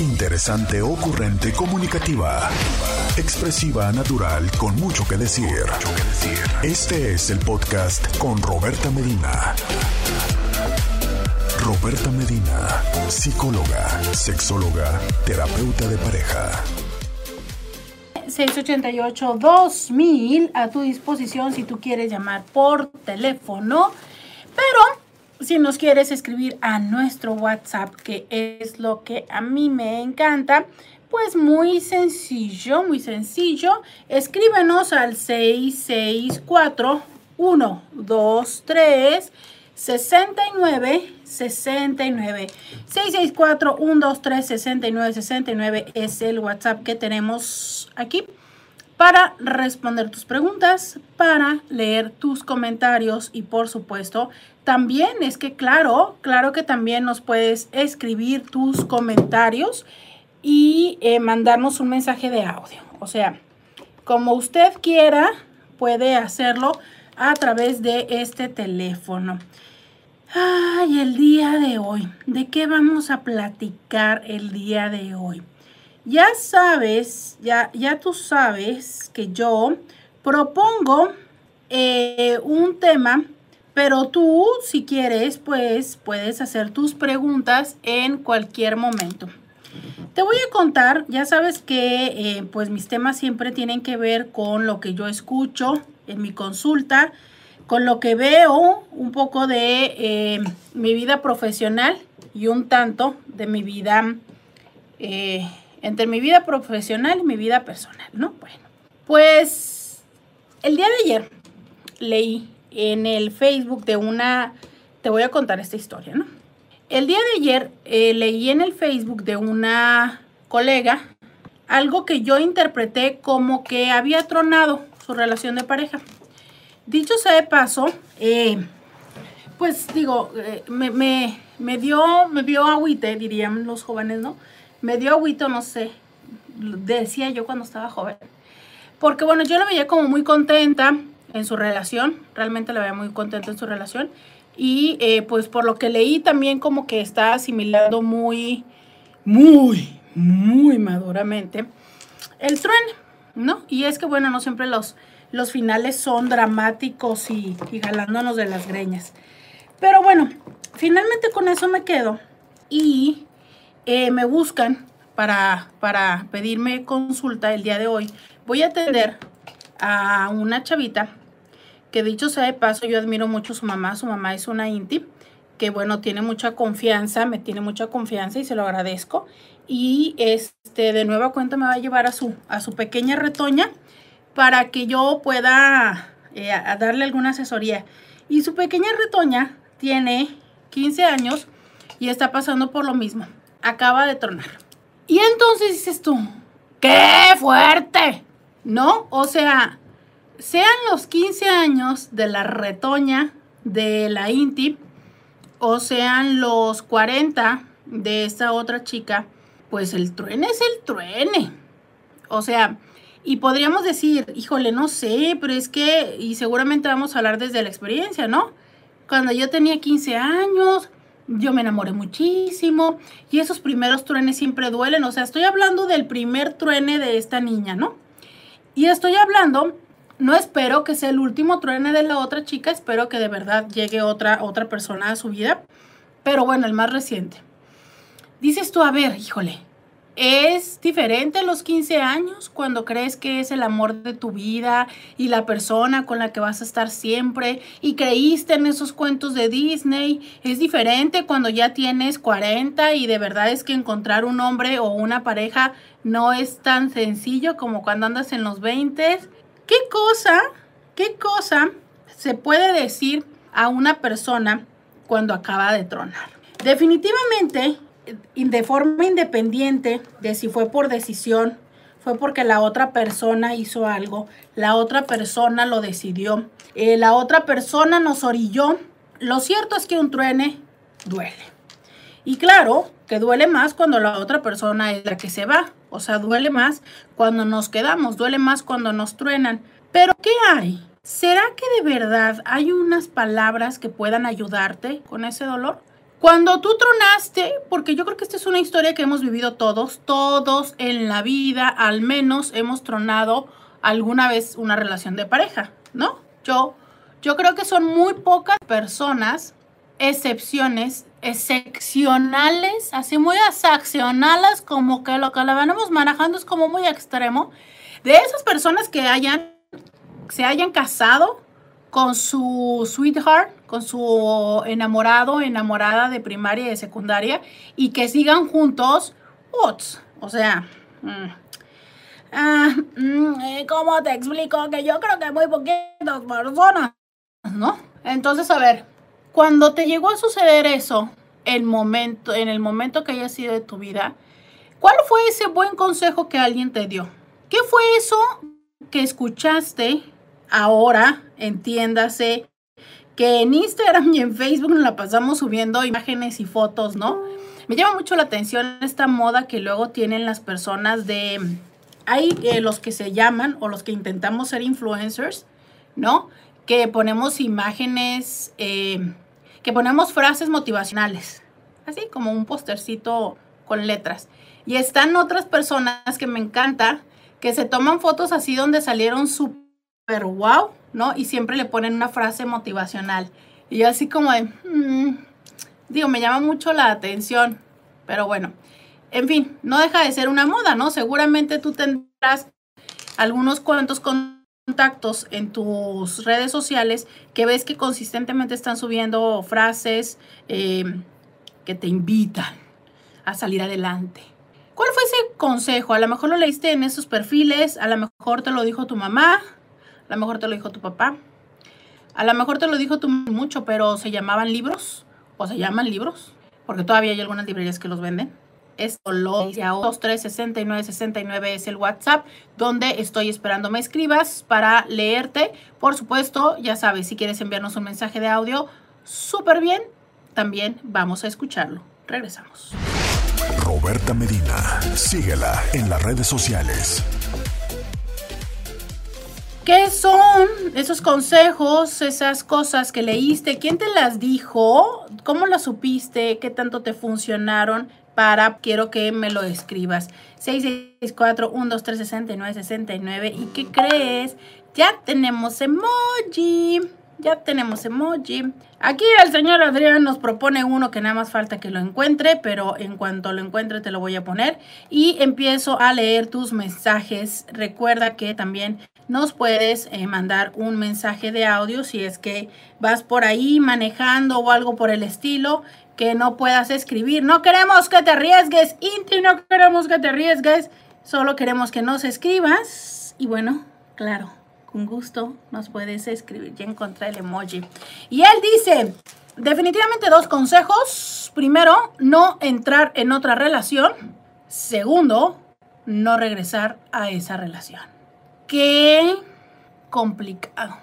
Interesante, ocurrente, comunicativa. Expresiva, natural, con mucho que decir. Este es el podcast con Roberta Medina. Roberta Medina, psicóloga, sexóloga, terapeuta de pareja. 688-2000 a tu disposición si tú quieres llamar por teléfono. Pero si nos quieres escribir a nuestro WhatsApp, que es lo que a mí me encanta, pues muy sencillo, muy sencillo. Escríbenos al 664 123 69 69 664 123 69 69 es el WhatsApp que tenemos aquí para responder tus preguntas, para leer tus comentarios y por supuesto también es que claro, claro que también nos puedes escribir tus comentarios y eh, mandarnos un mensaje de audio. O sea, como usted quiera, puede hacerlo a través de este teléfono. Ay, el día de hoy. ¿De qué vamos a platicar el día de hoy? Ya sabes, ya, ya tú sabes que yo propongo eh, un tema, pero tú, si quieres, pues puedes hacer tus preguntas en cualquier momento. Te voy a contar, ya sabes que eh, pues mis temas siempre tienen que ver con lo que yo escucho en mi consulta, con lo que veo, un poco de eh, mi vida profesional y un tanto de mi vida entre mi vida profesional y mi vida personal, ¿no? Bueno, pues el día de ayer leí en el Facebook de una, te voy a contar esta historia, ¿no? El día de ayer eh, leí en el Facebook de una colega algo que yo interpreté como que había tronado su relación de pareja. Dicho sea de paso, eh, pues digo, eh, me, me, me, dio, me dio agüite, dirían los jóvenes, ¿no? me dio agüito, no sé, decía yo cuando estaba joven. Porque bueno, yo la veía como muy contenta en su relación, realmente la veía muy contenta en su relación. Y eh, pues por lo que leí también como que está asimilando muy, muy, muy maduramente el tren, ¿no? Y es que bueno, no siempre los, los finales son dramáticos y, y jalándonos de las greñas. Pero bueno, finalmente con eso me quedo. Y eh, me buscan para, para pedirme consulta el día de hoy, voy a atender a una chavita que dicho sea de paso, yo admiro mucho a su mamá. Su mamá es una Inti, que bueno, tiene mucha confianza, me tiene mucha confianza y se lo agradezco. Y este, de nueva cuenta me va a llevar a su, a su pequeña retoña para que yo pueda eh, darle alguna asesoría. Y su pequeña retoña tiene 15 años y está pasando por lo mismo acaba de tronar. Y entonces dices tú, ¡qué fuerte! ¿No? O sea, sean los 15 años de la retoña de la Inti o sean los 40 de esta otra chica, pues el truene es el truene. O sea, y podríamos decir, híjole, no sé, pero es que, y seguramente vamos a hablar desde la experiencia, ¿no? Cuando yo tenía 15 años, yo me enamoré muchísimo y esos primeros truenes siempre duelen. O sea, estoy hablando del primer truene de esta niña, ¿no? Y estoy hablando, no espero que sea el último truene de la otra chica, espero que de verdad llegue otra, otra persona a su vida, pero bueno, el más reciente. Dices tú, a ver, híjole, es diferente los 15 años cuando crees que es el amor de tu vida y la persona con la que vas a estar siempre y creíste en esos cuentos de Disney. Es diferente cuando ya tienes 40 y de verdad es que encontrar un hombre o una pareja no es tan sencillo como cuando andas en los 20. ¿Qué cosa, qué cosa se puede decir a una persona cuando acaba de tronar? Definitivamente de forma independiente de si fue por decisión, fue porque la otra persona hizo algo, la otra persona lo decidió, eh, la otra persona nos orilló. Lo cierto es que un truene duele. Y claro que duele más cuando la otra persona es la que se va. O sea, duele más cuando nos quedamos, duele más cuando nos truenan. Pero ¿qué hay? ¿Será que de verdad hay unas palabras que puedan ayudarte con ese dolor? Cuando tú tronaste, porque yo creo que esta es una historia que hemos vivido todos, todos en la vida, al menos hemos tronado alguna vez una relación de pareja, ¿no? Yo, yo creo que son muy pocas personas, excepciones, excepcionales, así muy excepcionales, como que lo que la venimos manejando es como muy extremo, de esas personas que hayan, se hayan casado con su sweetheart, con su enamorado, enamorada de primaria y de secundaria, y que sigan juntos, o sea, mm, ah, mm, eh, ¿cómo te explico? Que yo creo que muy poquitas personas, ¿no? Entonces, a ver, cuando te llegó a suceder eso, el momento, en el momento que haya sido de tu vida, ¿cuál fue ese buen consejo que alguien te dio? ¿Qué fue eso que escuchaste ahora, entiéndase, que en Instagram y en Facebook nos la pasamos subiendo imágenes y fotos, ¿no? Me llama mucho la atención esta moda que luego tienen las personas de... Hay eh, los que se llaman o los que intentamos ser influencers, ¿no? Que ponemos imágenes, eh, que ponemos frases motivacionales, así como un postercito con letras. Y están otras personas que me encanta, que se toman fotos así donde salieron súper wow, ¿no? Y siempre le ponen una frase motivacional. Y yo así como de, mm", digo, me llama mucho la atención, pero bueno, en fin, no deja de ser una moda, ¿no? Seguramente tú tendrás algunos cuantos contactos en tus redes sociales que ves que consistentemente están subiendo frases eh, que te invitan a salir adelante. ¿Cuál fue ese consejo? A lo mejor lo leíste en esos perfiles, a lo mejor te lo dijo tu mamá, a lo mejor te lo dijo tu papá. A lo mejor te lo dijo tu mucho, pero se llamaban libros o se llaman libros, porque todavía hay algunas librerías que los venden. 236969 es el WhatsApp donde estoy esperando me escribas para leerte. Por supuesto, ya sabes, si quieres enviarnos un mensaje de audio, súper bien, también vamos a escucharlo. Regresamos. Roberta Medina, síguela en las redes sociales. ¿Qué son esos consejos, esas cosas que leíste? ¿Quién te las dijo? ¿Cómo las supiste? ¿Qué tanto te funcionaron? Para, quiero que me lo escribas. 664-123-6969. ¿Y qué crees? Ya tenemos emoji. Ya tenemos emoji. Aquí el señor Adrián nos propone uno que nada más falta que lo encuentre, pero en cuanto lo encuentre te lo voy a poner. Y empiezo a leer tus mensajes. Recuerda que también nos puedes eh, mandar un mensaje de audio si es que vas por ahí manejando o algo por el estilo que no puedas escribir. No queremos que te arriesgues, Inti, no queremos que te arriesgues, solo queremos que nos escribas. Y bueno, claro, con gusto nos puedes escribir. Ya encontré el emoji. Y él dice, definitivamente dos consejos. Primero, no entrar en otra relación. Segundo, no regresar a esa relación qué complicado.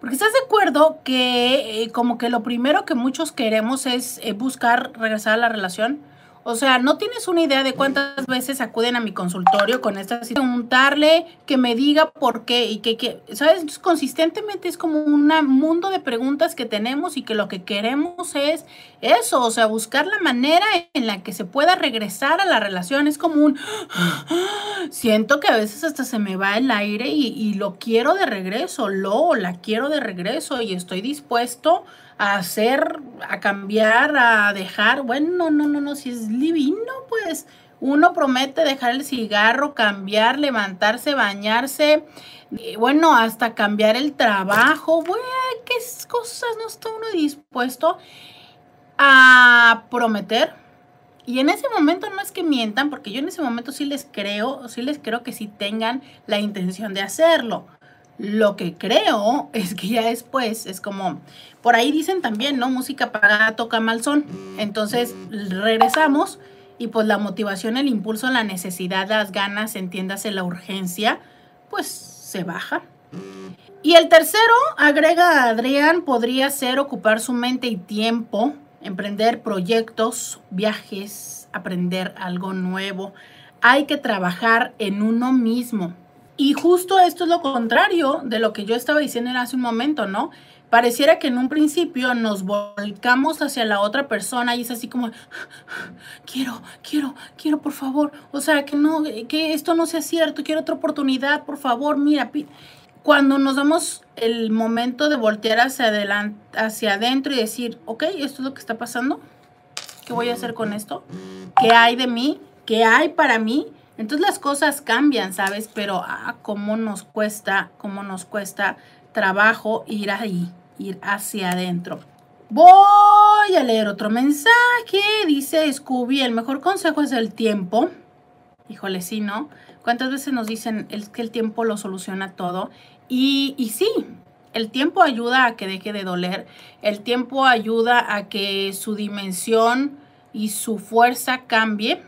Porque estás de acuerdo que eh, como que lo primero que muchos queremos es eh, buscar regresar a la relación o sea, no tienes una idea de cuántas veces acuden a mi consultorio con esta preguntarle que me diga por qué y que, que ¿sabes? consistentemente es como un mundo de preguntas que tenemos y que lo que queremos es eso, o sea, buscar la manera en la que se pueda regresar a la relación. Es como un, siento que a veces hasta se me va el aire y, y lo quiero de regreso, lo la quiero de regreso y estoy dispuesto a hacer, a cambiar, a dejar. Bueno, no, no, no, si es divino, pues uno promete dejar el cigarro, cambiar, levantarse, bañarse, bueno, hasta cambiar el trabajo. Bueno, qué cosas no está uno dispuesto a prometer. Y en ese momento no es que mientan, porque yo en ese momento sí les creo, sí les creo que sí tengan la intención de hacerlo. Lo que creo es que ya después es como, por ahí dicen también, ¿no? Música pagada toca mal son. Entonces regresamos y pues la motivación, el impulso, la necesidad, las ganas, entiéndase la urgencia, pues se baja. Y el tercero, agrega Adrián, podría ser ocupar su mente y tiempo, emprender proyectos, viajes, aprender algo nuevo. Hay que trabajar en uno mismo. Y justo esto es lo contrario de lo que yo estaba diciendo hace un momento, ¿no? pareciera que en un principio nos volcamos hacia la otra persona y es así como, quiero, quiero, quiero, por favor, o sea, que no, que esto no sea cierto, quiero otra oportunidad, por favor, mira, cuando nos damos el momento de voltear hacia adelante, hacia adentro y decir, ok, esto es lo que está pasando, ¿qué voy a hacer con esto? ¿Qué hay de mí? ¿Qué hay para mí? Entonces las cosas cambian, ¿sabes? Pero, ah, cómo nos cuesta, cómo nos cuesta trabajo ir ahí ir hacia adentro. Voy a leer otro mensaje. Dice Scooby, el mejor consejo es el tiempo. Híjole, sí, ¿no? ¿Cuántas veces nos dicen que el tiempo lo soluciona todo? Y, y sí, el tiempo ayuda a que deje de doler. El tiempo ayuda a que su dimensión y su fuerza cambie.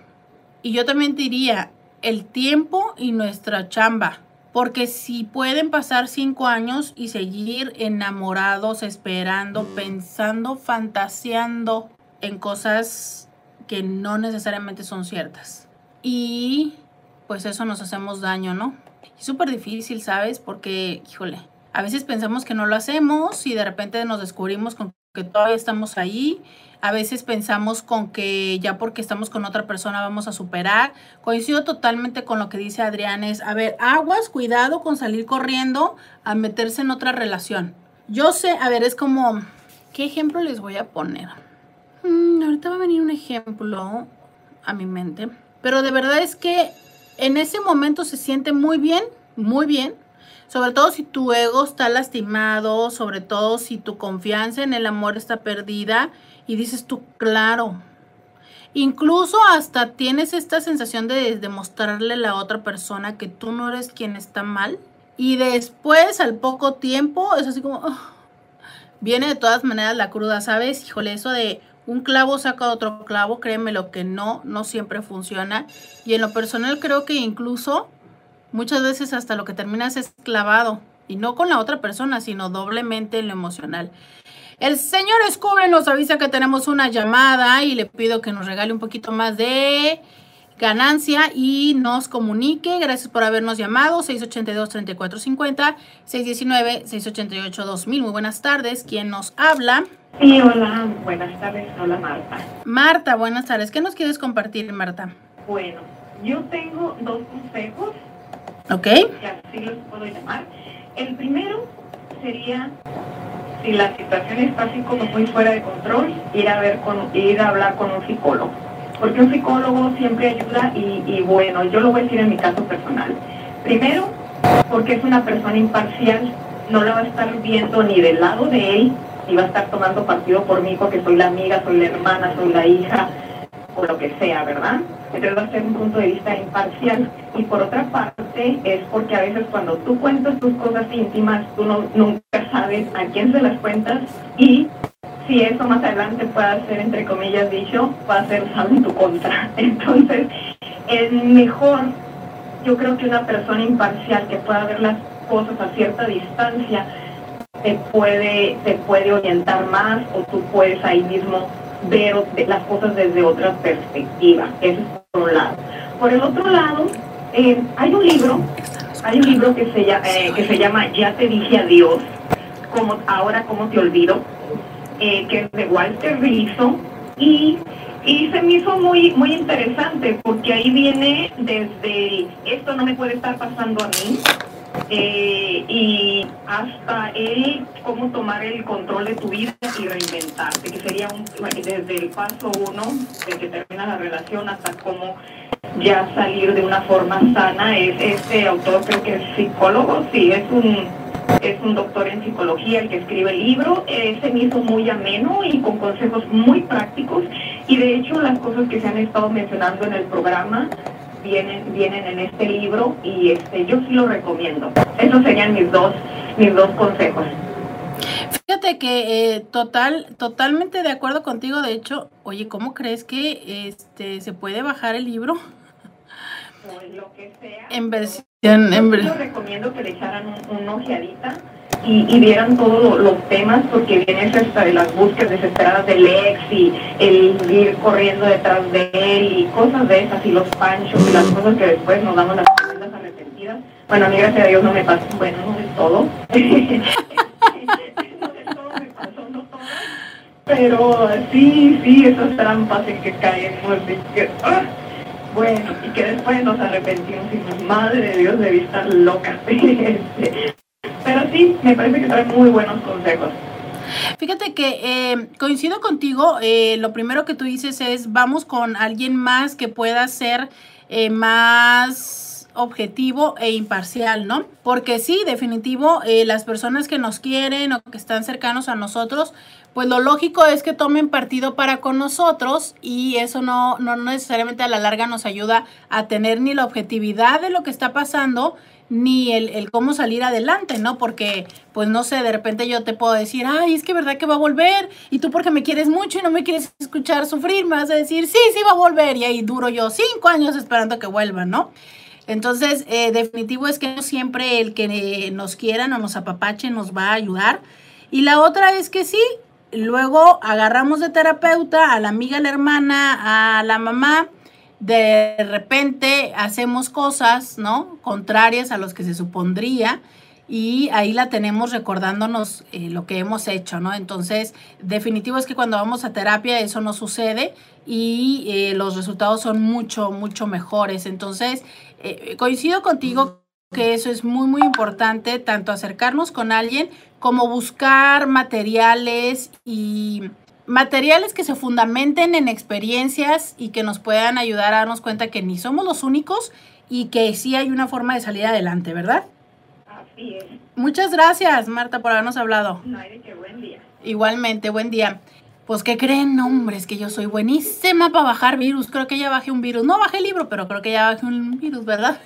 Y yo también diría, el tiempo y nuestra chamba. Porque si pueden pasar cinco años y seguir enamorados, esperando, pensando, fantaseando en cosas que no necesariamente son ciertas. Y pues eso nos hacemos daño, ¿no? Es súper difícil, ¿sabes? Porque, híjole, a veces pensamos que no lo hacemos y de repente nos descubrimos con que todavía estamos ahí a veces pensamos con que ya porque estamos con otra persona vamos a superar. Coincido totalmente con lo que dice Adrián, es, a ver, aguas, cuidado con salir corriendo a meterse en otra relación. Yo sé, a ver, es como, ¿qué ejemplo les voy a poner? Mm, ahorita va a venir un ejemplo a mi mente, pero de verdad es que en ese momento se siente muy bien, muy bien, sobre todo si tu ego está lastimado, sobre todo si tu confianza en el amor está perdida y dices tú, claro. Incluso hasta tienes esta sensación de demostrarle a la otra persona que tú no eres quien está mal. Y después, al poco tiempo, es así como, viene de todas maneras la cruda, ¿sabes? Híjole, eso de un clavo saca otro clavo, créeme lo que no, no siempre funciona. Y en lo personal creo que incluso muchas veces hasta lo que terminas es clavado. Y no con la otra persona, sino doblemente en lo emocional. El señor Scooby nos avisa que tenemos una llamada y le pido que nos regale un poquito más de ganancia y nos comunique. Gracias por habernos llamado. 682-3450, 619-688-2000. Muy buenas tardes. ¿Quién nos habla? Sí, hola, buenas tardes. Hola, Marta. Marta, buenas tardes. ¿Qué nos quieres compartir, Marta? Bueno, yo tengo dos consejos. Ok. Así los puedo llamar. El primero sería si la situación está así como muy fuera de control, ir a ver con, ir a hablar con un psicólogo. Porque un psicólogo siempre ayuda y, y bueno, yo lo voy a decir en mi caso personal. Primero, porque es una persona imparcial, no la va a estar viendo ni del lado de él, ni va a estar tomando partido por mí porque soy la amiga, soy la hermana, soy la hija, o lo que sea, ¿verdad? Entonces va a ser un punto de vista imparcial. Y por otra parte es porque a veces cuando tú cuentas tus cosas íntimas, tú no, nunca sabes a quién se las cuentas y si eso más adelante puede ser, entre comillas dicho, va a ser usado en tu contra. Entonces, es mejor, yo creo que una persona imparcial que pueda ver las cosas a cierta distancia, te puede, te puede orientar más o tú puedes ahí mismo ver las cosas desde otra perspectiva. Eso es por un lado. Por el otro lado, eh, hay un libro, hay un libro que se, llama, eh, que se llama Ya te dije adiós, como, ahora cómo te olvido, eh, que es de Walter Rizzo, y, y se me hizo muy, muy interesante porque ahí viene desde esto no me puede estar pasando a mí, eh, y hasta el cómo tomar el control de tu vida y reinventarte, que sería un, desde el paso uno, de que termina la relación, hasta cómo ya salir de una forma sana. Es este autor, creo que es psicólogo, sí, es un es un doctor en psicología el que escribe el libro, eh, se hizo muy ameno y con consejos muy prácticos y de hecho las cosas que se han estado mencionando en el programa vienen, vienen en este libro y este, yo sí lo recomiendo. Esos serían mis dos, mis dos consejos. Fíjate que eh, total, totalmente de acuerdo contigo. De hecho, oye, ¿cómo crees que este se puede bajar el libro? Pues lo que sea. En versión, en Yo recomiendo que le echaran un, un ojeadita y, vieran todos los temas, porque viene hasta de las búsquedas desesperadas del ex y el ir corriendo detrás de él y cosas de esas, y los panchos y las cosas que después nos damos las arrepentidas. Bueno, a mí gracias a Dios no me pasa, bueno, no es todo. Pero sí, sí, esas trampas en que caemos, ¡ah! bueno, y que después nos arrepentimos y madre de Dios, debí estar loca. Pero sí, me parece que trae muy buenos consejos. Fíjate que eh, coincido contigo, eh, lo primero que tú dices es vamos con alguien más que pueda ser eh, más objetivo e imparcial, ¿no? Porque sí, definitivo, las personas que nos quieren o que están cercanos a nosotros, pues lo lógico es que tomen partido para con nosotros y eso no, no necesariamente a la larga nos ayuda a tener ni la objetividad de lo que está pasando, ni el, cómo salir adelante, ¿no? Porque, pues no sé, de repente yo te puedo decir, ay, es que verdad que va a volver, y tú porque me quieres mucho y no me quieres escuchar sufrir, me vas a decir, sí, sí va a volver, y ahí duro yo cinco años esperando que vuelva, ¿no? Entonces, eh, definitivo es que no siempre el que nos quieran o nos apapache nos va a ayudar. Y la otra es que sí, luego agarramos de terapeuta a la amiga, a la hermana, a la mamá, de repente hacemos cosas, ¿no? Contrarias a los que se supondría y ahí la tenemos recordándonos eh, lo que hemos hecho, ¿no? Entonces, definitivo es que cuando vamos a terapia eso no sucede y eh, los resultados son mucho, mucho mejores. Entonces, eh, coincido contigo que eso es muy, muy importante, tanto acercarnos con alguien como buscar materiales y materiales que se fundamenten en experiencias y que nos puedan ayudar a darnos cuenta que ni somos los únicos y que sí hay una forma de salir adelante, ¿verdad? Así es. Muchas gracias, Marta, por habernos hablado. No hay de qué, buen día. Igualmente, buen día. Pues, ¿qué creen? hombres, que yo soy buenísima para bajar virus. Creo que ya bajé un virus. No bajé el libro, pero creo que ya bajé un virus, ¿verdad?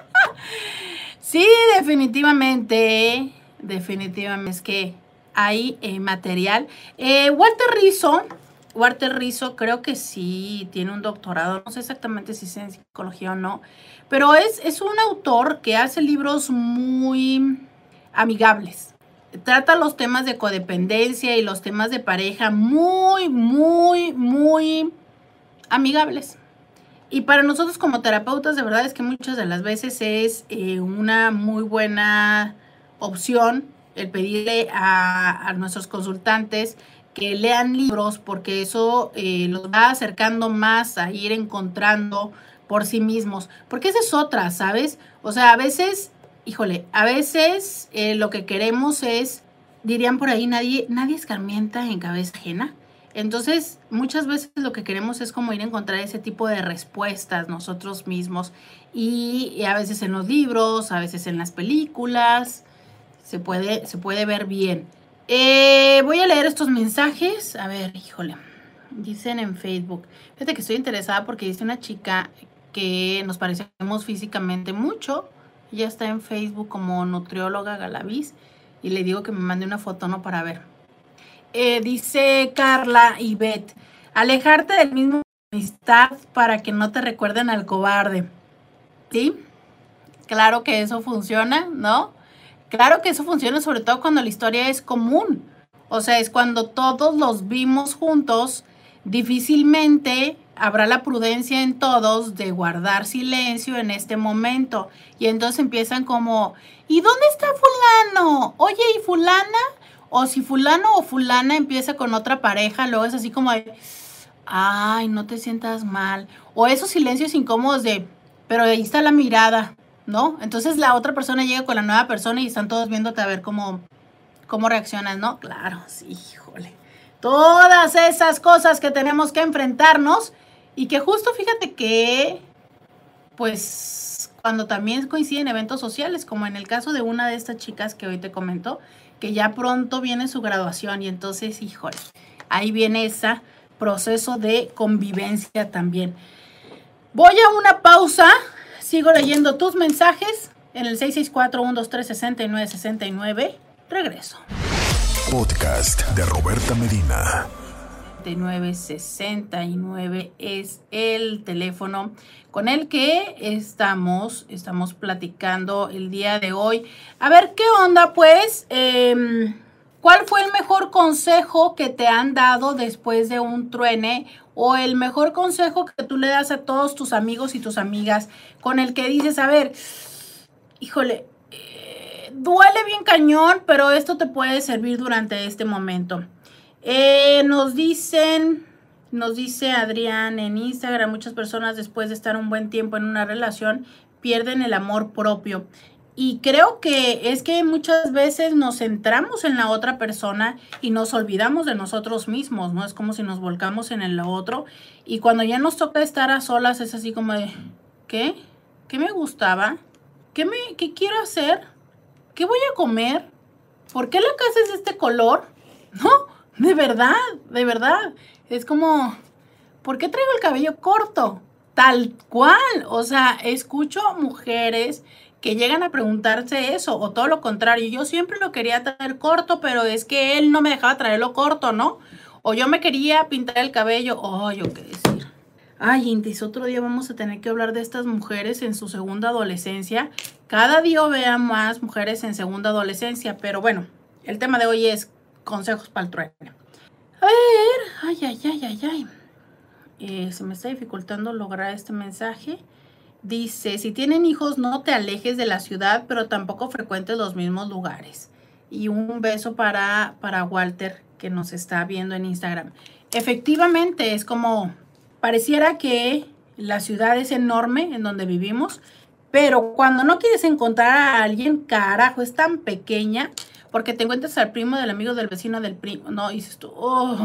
sí, definitivamente. Definitivamente. Es que hay eh, material. Eh, Walter Rizzo, Walter Rizzo creo que sí tiene un doctorado, no sé exactamente si es en psicología o no, pero es, es un autor que hace libros muy amigables. Trata los temas de codependencia y los temas de pareja muy, muy, muy amigables. Y para nosotros como terapeutas, de verdad es que muchas de las veces es eh, una muy buena opción el pedirle a, nuestros consultantes que lean libros porque eso eh, los va acercando más a ir encontrando por sí mismos. Porque esa es otra, ¿sabes? O sea, a veces, híjole, a veces eh, lo que queremos es, dirían por ahí, nadie, nadie escarmienta en cabeza ajena. Entonces, muchas veces lo que queremos es como ir a encontrar ese tipo de respuestas nosotros mismos. y a veces en los libros, a veces en las películas, se puede, se puede ver bien. Eh, voy a leer estos mensajes. A ver, híjole. Dicen en Facebook. Fíjate que estoy interesada porque dice una chica que nos parecemos físicamente mucho. Ella está en Facebook como nutrióloga Galaviz. Y le digo que me mande una foto, ¿no? Para ver. Eh, dice Carla y Beth. Alejarte del mismo amistad para que no te recuerden al cobarde. ¿Sí? Claro que eso funciona, ¿no? Claro que eso funciona sobre todo cuando la historia es común. O sea, es cuando todos los vimos juntos, difícilmente habrá la prudencia en todos de guardar silencio en este momento. Y entonces empiezan como, ¿y dónde está fulano? Oye, ¿y fulana? O si fulano o fulana empieza con otra pareja, luego es así como ay, no te sientas mal. O esos silencios incómodos de, pero ahí está la mirada. ¿No? Entonces la otra persona llega con la nueva persona y están todos viéndote a ver cómo, cómo reaccionas, ¿no? Claro, sí, híjole. Todas esas cosas que tenemos que enfrentarnos y que justo fíjate que, pues, cuando también coinciden eventos sociales, como en el caso de una de estas chicas que hoy te comento, que ya pronto viene su graduación y entonces, híjole, ahí viene ese proceso de convivencia también. Voy a una pausa Sigo leyendo tus mensajes en el 664-123-6969. Regreso. Podcast de Roberta Medina. 6969 es el teléfono con el que estamos, estamos platicando el día de hoy. A ver, ¿qué onda pues? Em, ¿Cuál fue el mejor consejo que te han dado después de un truene o el mejor consejo que tú le das a todos tus amigos y tus amigas con el que dices, a ver, híjole, eh, duele bien cañón, pero esto te puede servir durante este momento. Eh, nos dicen, nos dice Adrián en Instagram, muchas personas después de estar un buen tiempo en una relación pierden el amor propio. Y creo que es que muchas veces nos centramos en la otra persona y nos olvidamos de nosotros mismos, ¿no? Es como si nos volcamos en el otro y cuando ya nos toca estar a solas es así como de, ¿qué? ¿Qué me gustaba? ¿Qué, me, qué quiero hacer? ¿Qué voy a comer? ¿Por qué la casa es de este color? No, de verdad, de verdad. Es como, ¿por qué traigo el cabello corto? Tal cual. O sea, escucho mujeres que llegan a preguntarse eso, o todo lo contrario, yo siempre lo quería traer corto, pero es que él no me dejaba traerlo corto, ¿no? O yo me quería pintar el cabello, oh, yo qué decir. Ay, Intis, otro día vamos a tener que hablar de estas mujeres en su segunda adolescencia. Cada día vea más mujeres en segunda adolescencia, pero bueno, el tema de hoy es consejos para el trueno. A ver, ay, ay, ay, ay, ay. Eh, se me está dificultando lograr este mensaje. Dice, si tienen hijos, no te alejes de la ciudad, pero tampoco frecuentes los mismos lugares. Y un beso para, para Walter, que nos está viendo en Instagram. Efectivamente, es como, pareciera que la ciudad es enorme en donde vivimos, pero cuando no quieres encontrar a alguien, carajo, es tan pequeña, porque te encuentras al primo del amigo del vecino del primo, no, dices tú, oh,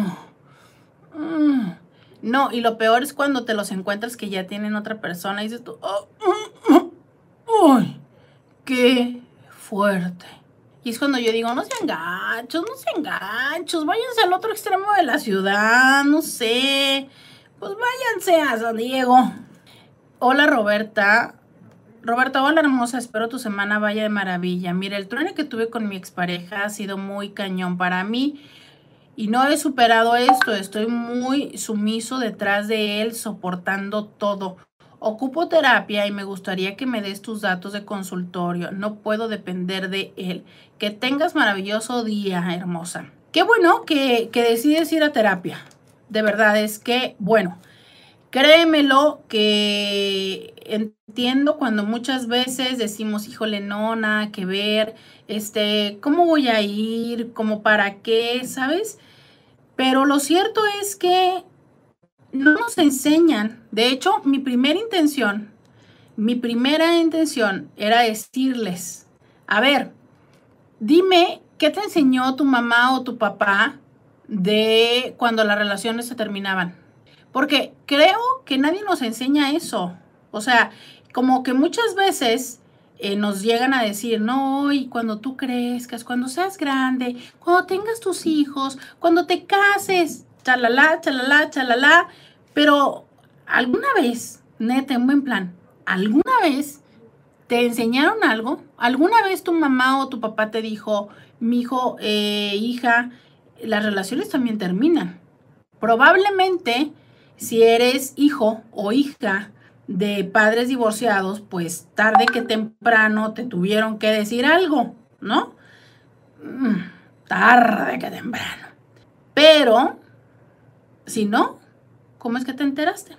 mm". No, y lo peor es cuando te los encuentras que ya tienen otra persona y dices tú, oh, ¡Uy! ¡Qué fuerte! Y es cuando yo digo, no sean ganchos, no sean ganchos, váyanse al otro extremo de la ciudad, no sé. Pues váyanse a San Diego. Hola Roberta. Roberta, hola hermosa, espero tu semana vaya de maravilla. Mira, el trueno que tuve con mi expareja ha sido muy cañón para mí y no he superado esto, estoy muy sumiso detrás de él, soportando todo. Ocupo terapia y me gustaría que me des tus datos de consultorio. No puedo depender de él. Que tengas maravilloso día, hermosa. Qué bueno que, que decides ir a terapia. De verdad, es que, bueno, créemelo que entiendo cuando muchas veces decimos, híjole, no, nada que ver, este, ¿cómo voy a ir? ¿Cómo para qué? ¿Sabes? Pero lo cierto es que no nos enseñan. De hecho, mi primera intención, mi primera intención era decirles, a ver, dime qué te enseñó tu mamá o tu papá de cuando las relaciones se terminaban. Porque creo que nadie nos enseña eso. O sea, como que muchas veces eh, nos llegan a decir, no, y cuando tú crezcas, cuando seas grande, cuando tengas tus hijos, cuando te cases, chalala, chalala, chalala, pero alguna vez, neta, en buen plan, alguna vez te enseñaron algo, alguna vez tu mamá o tu papá te dijo, mi hijo, eh, hija, las relaciones también terminan. Probablemente, si eres hijo o hija, de padres divorciados, pues tarde que temprano te tuvieron que decir algo, ¿no? Mm, tarde que temprano. Pero, si no, ¿cómo es que te enteraste?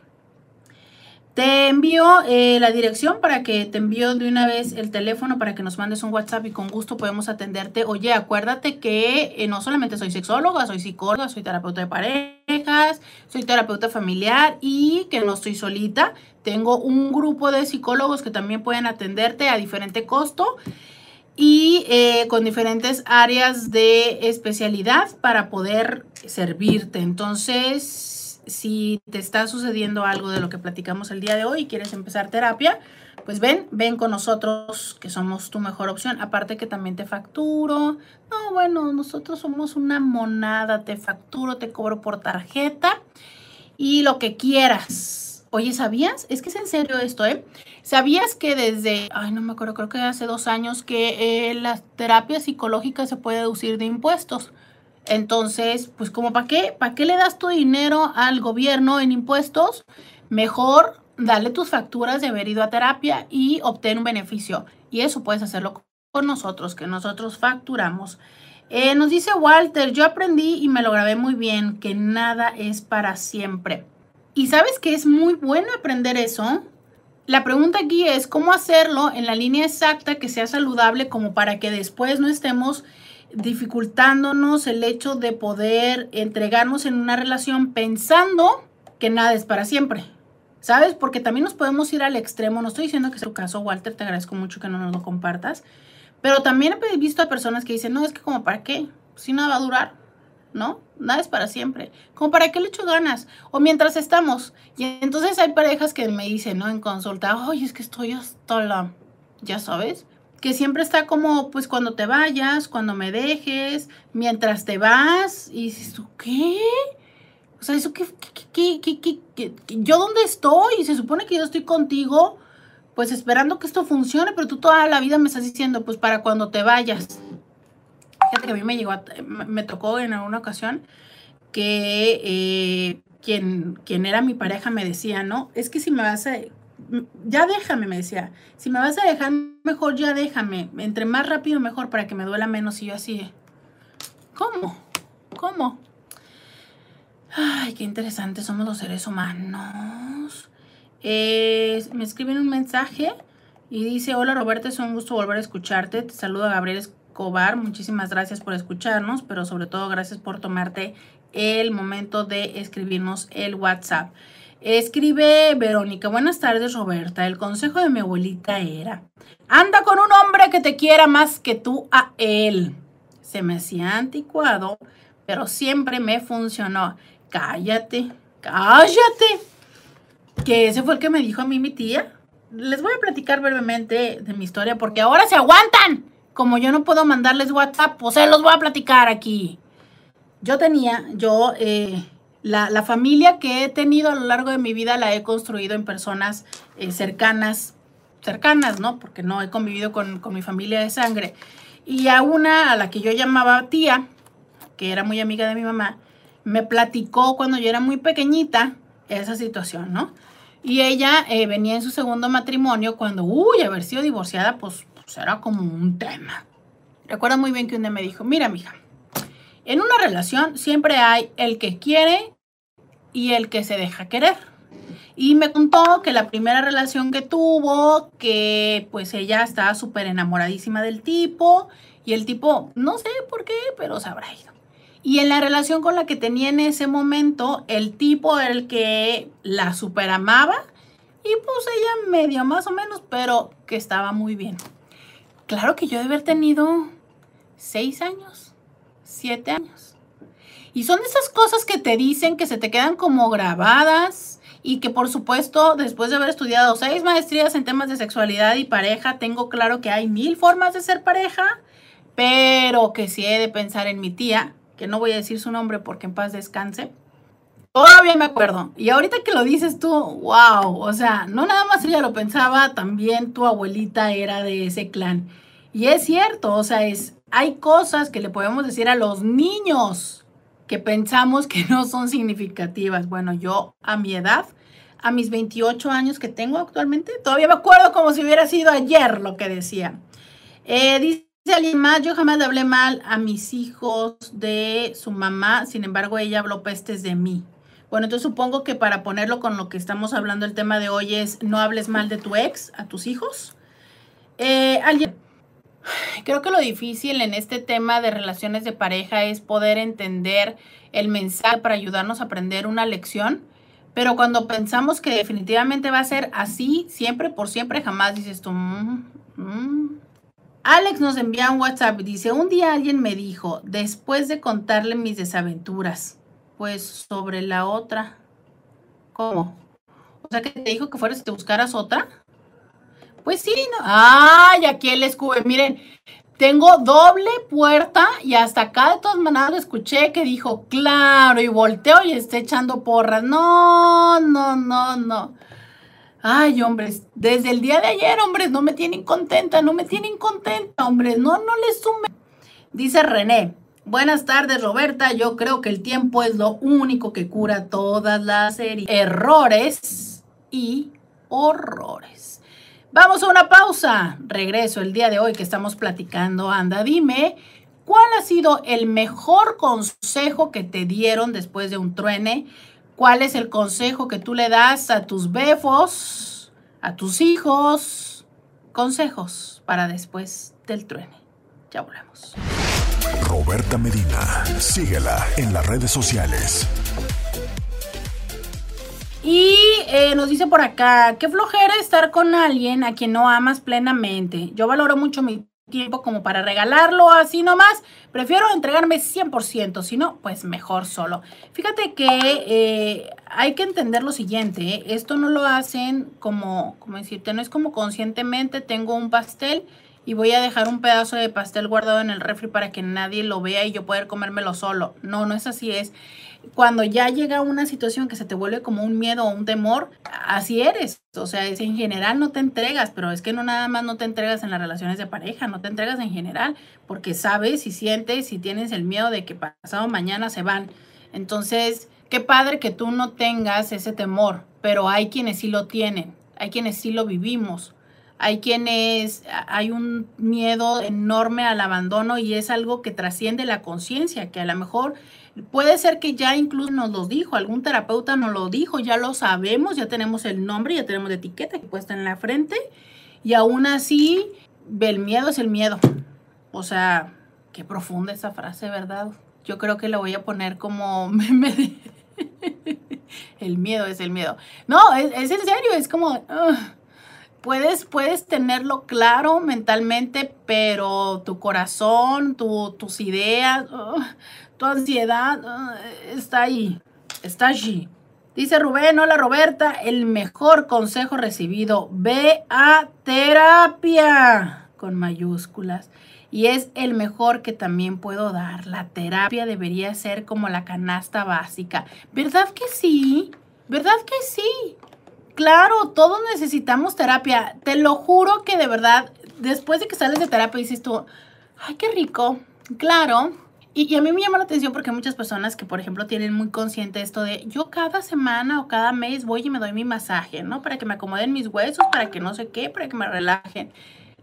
Te envío eh, la dirección para que te envío de una vez el teléfono para que nos mandes un WhatsApp y con gusto podemos atenderte. Oye, acuérdate que eh, no solamente soy sexóloga, soy psicóloga, soy terapeuta de parejas, soy terapeuta familiar y que no estoy solita. Tengo un grupo de psicólogos que también pueden atenderte a diferente costo y eh, con diferentes áreas de especialidad para poder servirte. Entonces, si te está sucediendo algo de lo que platicamos el día de hoy y quieres empezar terapia, pues ven, ven con nosotros que somos tu mejor opción. Aparte que también te facturo. No, bueno, nosotros somos una monada, te facturo, te cobro por tarjeta y lo que quieras. Oye, ¿sabías? Es que es en serio esto, ¿eh? ¿Sabías que desde, ay, no me acuerdo, creo que hace dos años que eh, la terapia psicológica se puede deducir de impuestos? Entonces, pues como para qué, ¿para qué le das tu dinero al gobierno en impuestos? Mejor dale tus facturas de haber ido a terapia y obtener un beneficio. Y eso puedes hacerlo con nosotros, que nosotros facturamos. Eh, nos dice Walter, yo aprendí y me lo grabé muy bien, que nada es para siempre. Y sabes que es muy bueno aprender eso. La pregunta aquí es cómo hacerlo en la línea exacta que sea saludable como para que después no estemos dificultándonos el hecho de poder entregarnos en una relación pensando que nada es para siempre. ¿Sabes? Porque también nos podemos ir al extremo. No estoy diciendo que sea tu caso, Walter, te agradezco mucho que no nos lo compartas. Pero también he visto a personas que dicen, no, es que como para qué, si nada va a durar, ¿no? Nada es para siempre. Como para qué le echo ganas. O mientras estamos. Y entonces hay parejas que me dicen, ¿no? En consulta, ay, es que estoy hasta la, ya sabes, que siempre está como, pues cuando te vayas, cuando me dejes, mientras te vas, y dices, ¿qué? O sea, eso qué, qué, qué, qué, yo dónde estoy, se supone que yo estoy contigo, pues esperando que esto funcione, pero tú toda la vida me estás diciendo, pues para cuando te vayas. Que a mí me llegó, me tocó en alguna ocasión que eh, quien, quien era mi pareja me decía, no, es que si me vas a, ya déjame, me decía. Si me vas a dejar, mejor ya déjame. Entre más rápido, mejor para que me duela menos. Y yo así, ¿cómo? ¿Cómo? Ay, qué interesante somos los seres humanos. me escriben un mensaje y dice, hola Roberto, es un gusto volver a escucharte. Te saluda Gabriel Escobar. Muchísimas gracias por escucharnos, pero sobre todo gracias por tomarte el momento de escribirnos el WhatsApp. Escribe Verónica, buenas tardes Roberta. El consejo de mi abuelita era, anda con un hombre que te quiera más que tú a él. Se me hacía anticuado, pero siempre me funcionó. Cállate, cállate. Que ese fue el que me dijo a mí mi tía. Les voy a platicar brevemente de mi historia porque ahora se aguantan. Como yo no puedo mandarles WhatsApp, pues se los voy a platicar aquí. Yo tenía, yo eh, la, familia que he tenido a lo largo de mi vida la he construido en personas eh, cercanas, cercanas, ¿no? Porque no he convivido con, mi familia de sangre. Y a una a la que yo llamaba tía, que era muy amiga de mi mamá, me platicó cuando yo era muy pequeñita esa situación, ¿no? Y ella eh, venía en su segundo matrimonio cuando, uy, haber sido divorciada, pues, pues era como un tema. Recuerdo muy bien que un día me dijo, mira, mija, en una relación siempre hay el que quiere y el que se deja querer. Y me contó que la primera relación que tuvo, que pues ella estaba súper enamoradísima del tipo y el tipo, no sé por qué, pero se habrá ido. Y en la relación con la que tenía en ese momento, el tipo era el que la super amaba y pues ella medio más o menos, pero que estaba muy bien. Claro que yo debe haber tenido seis años siete años. Y son esas cosas que te dicen que se te quedan como grabadas y que por supuesto después de haber estudiado seis maestrías en temas de sexualidad y pareja, tengo claro que hay mil formas de ser pareja, pero que si he de pensar en mi tía, que no voy a decir su nombre porque en paz descanse. Todavía me acuerdo. Y ahorita que lo dices tú, wow, o sea, no nada más ella lo pensaba, también tu abuelita era de ese clan. Y es cierto, o sea, es hay cosas que le podemos decir a los niños que pensamos que no son significativas. Bueno, yo a mi edad, a mis 28 años que tengo actualmente, todavía me acuerdo como si hubiera sido ayer lo que decía. Eh, dice alguien más, yo jamás le hablé mal a mis hijos de su mamá, sin embargo ella habló pestes de mí. Bueno, entonces supongo que para ponerlo con lo que estamos hablando el tema de hoy es no hables mal de tu ex a tus hijos. Eh, alguien Creo que lo difícil en este tema de relaciones de pareja es poder entender el mensaje para ayudarnos a aprender una lección, pero cuando pensamos que definitivamente va a ser así, siempre, por siempre, jamás dices tú. Mm, mm". Alex nos envía un WhatsApp y dice, un día alguien me dijo, después de contarle mis desaventuras, pues sobre la otra. ¿Cómo? O sea que te dijo que fueras y te buscaras otra. Pues sí, no. Ay, aquí el escube. Miren, tengo doble puerta y hasta acá de todas maneras escuché que dijo, claro, y volteo y está echando porras. No, no, no, no. Ay, hombres, desde el día de ayer, hombres, no me tienen contenta, no me tienen contenta, hombres, no, no les sume. Dice René, buenas tardes, Roberta, yo creo que el tiempo es lo único que cura todas las errores y horrores. Vamos a una pausa. Regreso el día de hoy que estamos platicando. Anda, dime, ¿cuál ha sido el mejor consejo que te dieron después de un truene? ¿Cuál es el consejo que tú le das a tus befos, a tus hijos? Consejos para después del truene. Ya volvemos. Roberta Medina. Síguela en las redes sociales. Y eh, nos dice por acá, qué flojera estar con alguien a quien no amas plenamente. Yo valoro mucho mi tiempo como para regalarlo así nomás. Prefiero entregarme 100%, si no, pues mejor solo. Fíjate que eh, hay que entender lo siguiente, ¿eh? esto no lo hacen como, como decirte, no es como conscientemente tengo un pastel y voy a dejar un pedazo de pastel guardado en el refri para que nadie lo vea y yo poder comérmelo solo. No, no es así, es cuando ya llega una situación que se te vuelve como un miedo o un temor, así eres. O sea, es en general no te entregas, pero es que no nada más no te entregas en las relaciones de pareja, no te entregas en general, porque sabes y sientes y tienes el miedo de que pasado mañana se van. Entonces, qué padre que tú no tengas ese temor, pero hay quienes sí lo tienen, hay quienes sí lo vivimos. Hay quienes, hay un miedo enorme al abandono y es algo que trasciende la conciencia, que a lo mejor Puede ser que ya incluso nos lo dijo, algún terapeuta nos lo dijo, ya lo sabemos, ya tenemos el nombre, ya tenemos la etiqueta puesta en la frente y aún así el miedo es el miedo. O sea, qué profunda esa frase, ¿verdad? Yo creo que la voy a poner como meme el miedo es el miedo. No, es, en serio, es como... puedes, puedes tenerlo claro mentalmente, pero tu corazón, tus ideas, tu ansiedad está ahí, está allí. Dice Rubén, hola Roberta, el mejor consejo recibido, ve a terapia con mayúsculas. Y es el mejor que también puedo dar. La terapia debería ser como la canasta básica. ¿Verdad que sí? ¿Verdad que sí? Claro, todos necesitamos terapia. Te lo juro que de verdad, después de que sales de terapia dices tú, ay, qué rico. Claro, y, a mí me llama la atención porque hay muchas personas que, por ejemplo, tienen muy consciente esto de yo cada semana o cada mes voy y me doy mi masaje, ¿no? Para que me acomoden mis huesos, para que no sé qué, para que me relajen.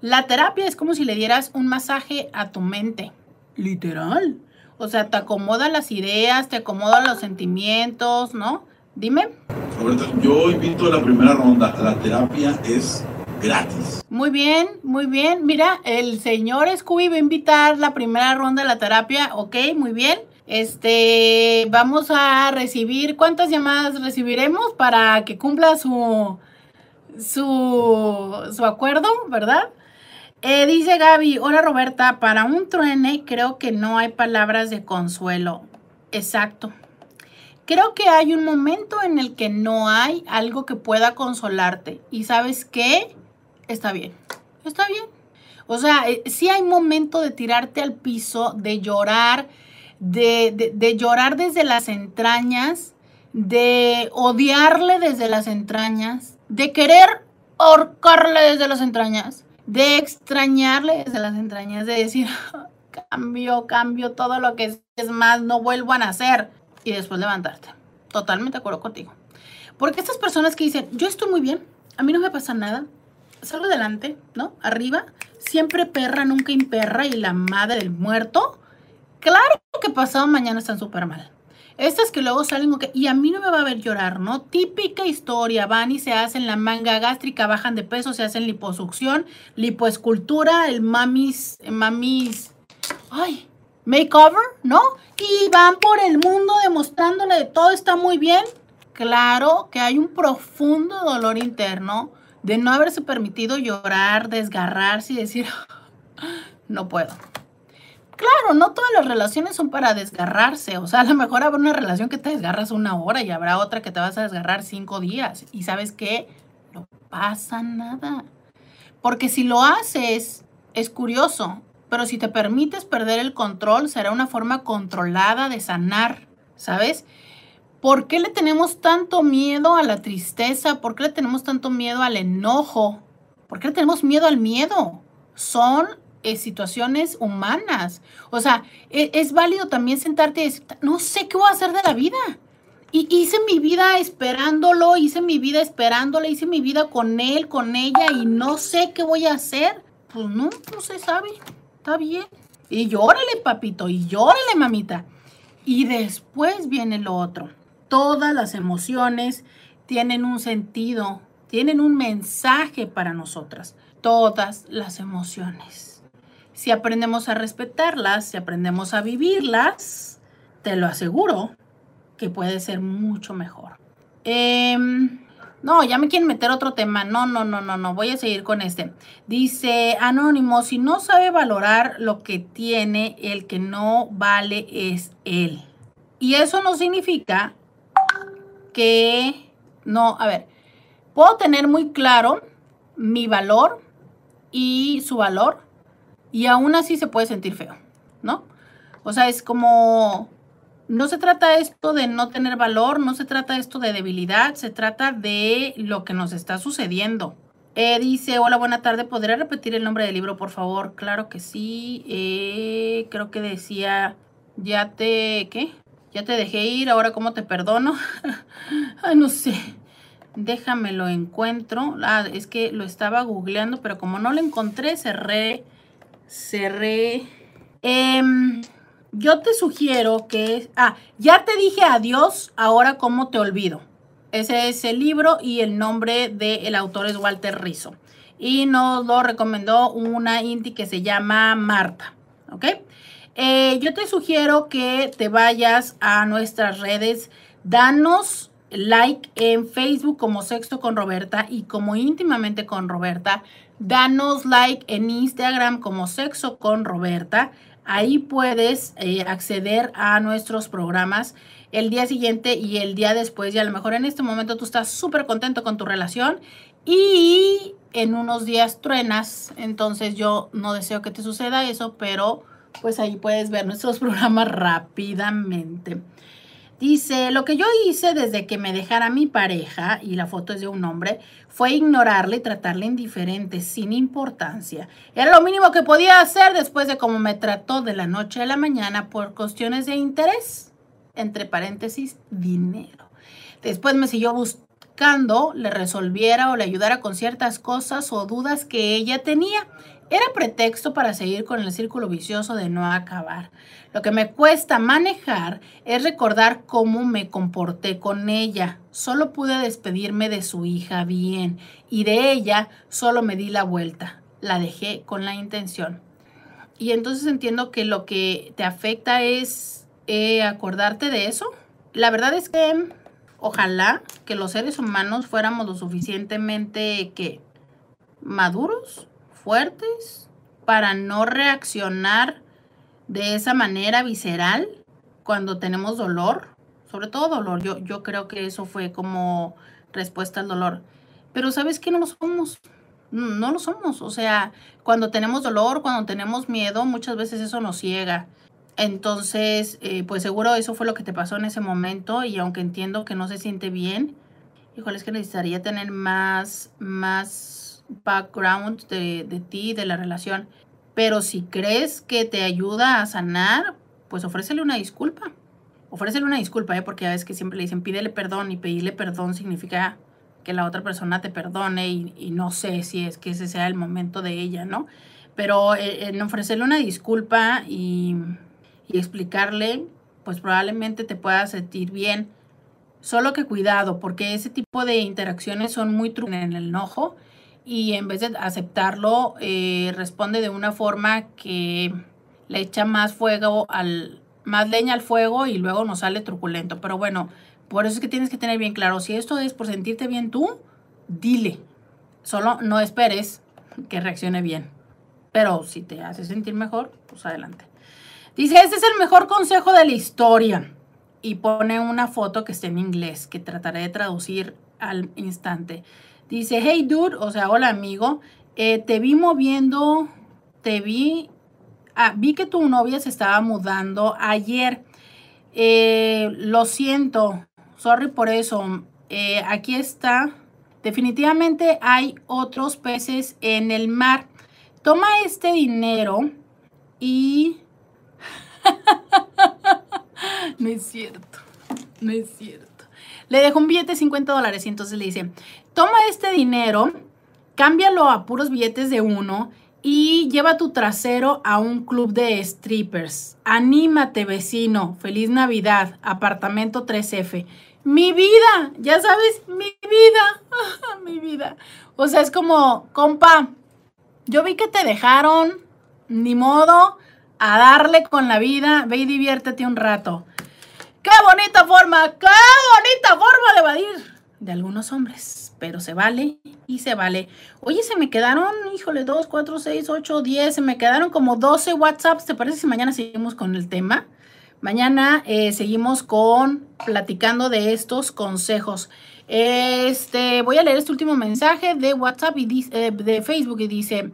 La terapia es como si le dieras un masaje a tu mente, literal. O sea, te acomoda las ideas, te acomoda los sentimientos, ¿no? Dime. Roberto, yo invito a la primera ronda. La terapia es gratis. Muy bien, muy bien. Mira, el señor Scooby va a invitar la primera ronda de la terapia. Ok, muy bien. Este, vamos a recibir, ¿cuántas llamadas recibiremos para que cumpla su, su, su acuerdo, verdad? Eh, dice Gaby, hola Roberta, para un truene creo que no hay palabras de consuelo. Exacto. Creo que hay un momento en el que no hay algo que pueda consolarte. ¿Y sabes qué? está bien, está bien. O sea, eh, sí hay momento de tirarte al piso, de llorar, de, llorar desde las entrañas, de odiarle desde las entrañas, de querer ahorcarle desde las entrañas, de extrañarle desde las entrañas, de decir, cambio, cambio todo lo que es más, no vuelvo a nacer. Y después levantarte. Totalmente de acuerdo contigo. Porque estas personas que dicen, yo estoy muy bien, a mí no me pasa nada, salgo adelante, ¿no? Arriba, siempre perra, nunca imperra y la madre del muerto. Claro que pasado mañana están súper mal. Estas que luego salen, y a mí no me va a ver llorar, ¿no? Típica historia, van y se hacen la manga gástrica, bajan de peso, se hacen liposucción, lipoescultura, el mamis, mamis, ay, makeover, ¿no? Y van por el mundo demostrándole de todo está muy bien. Claro que hay un profundo dolor interno, de no haberse permitido llorar, desgarrarse y decir, no puedo. Claro, no todas las relaciones son para desgarrarse. O sea, a lo mejor habrá una relación que te desgarras una hora y habrá otra que te vas a desgarrar cinco días. Y sabes qué? No pasa nada. Porque si lo haces, es curioso. Pero si te permites perder el control, será una forma controlada de sanar. ¿Sabes? ¿Por qué le tenemos tanto miedo a la tristeza? ¿Por qué le tenemos tanto miedo al enojo? ¿Por qué le tenemos miedo al miedo? Son eh, situaciones humanas. O sea, e, es, válido también sentarte y decir, no sé qué voy a hacer de la vida. Y hice mi vida esperándolo, hice mi vida esperándole, hice mi vida con él, con ella y no sé qué voy a hacer. Pues no, no se sabe. Está bien. Y llórale, papito, y llórale, mamita. Y después viene lo otro todas las emociones tienen un sentido, tienen un mensaje para nosotras. Todas las emociones. si aprendemos a respetarlas, si aprendemos a vivirlas, te lo aseguro que puede ser mucho mejor. Em, no, ya me quieren meter otro tema. No, no, no, no, no. Voy a seguir con este. Dice Anónimo, si no sabe valorar lo que tiene, el que no vale es él. Y eso no significa que no, a ver, puedo tener muy claro mi valor y su valor y aún así se puede sentir feo, ¿no? O sea, es como no se trata esto de no tener valor, no se trata esto de debilidad, se trata de lo que nos está sucediendo. Eh, dice, hola, buena tarde, ¿podría repetir el nombre del libro, por favor? Claro que sí. Eh, creo que decía, ya te, ¿qué? Ya te dejé ir, ahora cómo te perdono. Ay, no sé. Déjame lo encuentro. Ah, es que lo estaba googleando, pero como no lo encontré, cerré, cerré. Eh, yo te sugiero que, ah, ya te dije adiós, ahora cómo te olvido. Ese es el libro y el nombre del autor es Walter Rizzo. Y nos lo recomendó una Inti que se llama Marta, ¿ok? Eh, yo te sugiero que te vayas a nuestras redes, danos like en Facebook como Sexto con Roberta y como íntimamente con Roberta. Danos like en Instagram como Sexo con Roberta. Ahí puedes eh, acceder a nuestros programas el día siguiente y el día después. Y a lo mejor en este momento tú estás súper contento con tu relación y en unos días truenas. Entonces yo no deseo que te suceda eso, pero pues ahí puedes ver nuestros programas rápidamente. Dice, lo que yo hice desde que me dejara mi pareja, y la foto es de un hombre, fue ignorarle y tratarle indiferente, sin importancia. Era lo mínimo que podía hacer después de cómo me trató de la noche a la mañana por cuestiones de interés, entre paréntesis, dinero. Después me siguió buscando, le resolviera o le ayudara con ciertas cosas o dudas que ella tenía. Era pretexto para seguir con el círculo vicioso de no acabar. Lo que me cuesta manejar es recordar cómo me comporté con ella. Solo pude despedirme de su hija bien y de ella solo me di la vuelta. La dejé con la intención. Y entonces entiendo que lo que te afecta es eh, acordarte de eso. La verdad es que ojalá que los seres humanos fuéramos lo suficientemente que maduros, fuertes, para no reaccionar de esa manera visceral cuando tenemos dolor, sobre todo dolor. Yo, yo creo que eso fue como respuesta al dolor. Pero sabes que no lo somos. No lo somos. O sea, cuando tenemos dolor, cuando tenemos miedo, muchas veces eso nos ciega. Entonces, eh, pues seguro eso fue lo que te pasó en ese momento y aunque entiendo que no se siente bien, híjole, es que necesitaría tener más, más background de, de ti, de la relación. Pero si crees que te ayuda a sanar, pues ofrécele una disculpa. Ofrécele una disculpa, ¿eh? porque a veces que siempre le dicen pídele perdón y pedirle perdón significa que la otra persona te perdone y, no sé si es que ese sea el momento de ella, ¿no? Pero eh, en ofrecerle una disculpa y, y explicarle, pues probablemente te pueda sentir bien. Solo que cuidado, porque ese tipo de interacciones son muy en el enojo y en vez de aceptarlo, eh, responde de una forma que le echa más fuego al, más leña al fuego y luego nos sale truculento. Pero bueno, por eso es que tienes que tener bien claro, si esto es por sentirte bien tú, dile. Solo no esperes que reaccione bien. Pero si te hace sentir mejor, pues adelante. Dice, este es el mejor consejo de la historia. Y pone una foto que esté en inglés, que trataré de traducir al instante. Dice, hey dude, o sea, hola amigo, eh, te vi moviendo, te vi, ah, vi que tu novia se estaba mudando ayer. Eh, lo siento, sorry por eso. Eh, aquí está. Definitivamente hay otros peces en el mar. Toma este dinero y... no es cierto, no es cierto. Le dejo un billete de 50 dólares y entonces le dice, toma este dinero, cámbialo a puros billetes de uno y lleva tu trasero a un club de strippers. Anímate, vecino. Feliz Navidad. Apartamento 3F. Mi vida, ya sabes, mi vida, mi vida. O sea, es como, compa, yo vi que te dejaron, ni modo, a darle con la vida, ve y diviértete un rato. ¡Qué bonita forma! ¡Qué bonita forma de evadir! De algunos hombres, pero se vale y se vale. Oye, se me quedaron, híjole, 2, 4, 6, 8, 10, se me quedaron como 12 WhatsApps. ¿Te parece si mañana seguimos con el tema? Mañana eh, seguimos con platicando de estos consejos. Este, voy a leer este último mensaje de WhatsApp y eh, de Facebook y dice,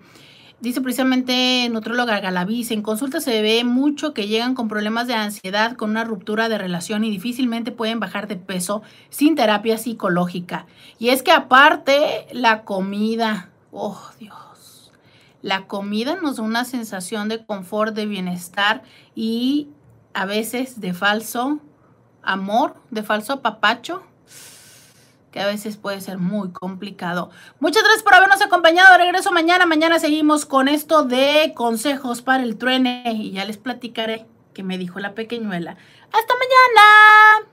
dice precisamente nutróloga Galaviz, en consulta se ve mucho que llegan con problemas de ansiedad, con una ruptura de relación y difícilmente pueden bajar de peso sin terapia psicológica. Y es que aparte la comida, oh Dios, la comida nos da una sensación de confort, de bienestar y a veces de falso amor, de falso apapacho, que a veces puede ser muy complicado. Muchas gracias por habernos acompañado. Regreso mañana. Mañana seguimos con esto de consejos para el truene y ya les platicaré qué me dijo la pequeñuela. Hasta mañana.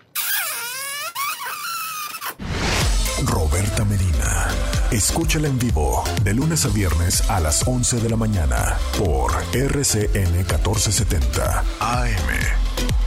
Roberta Medina. Escúchala en vivo de lunes a viernes a las 11 de la mañana por RCN 1470 AM.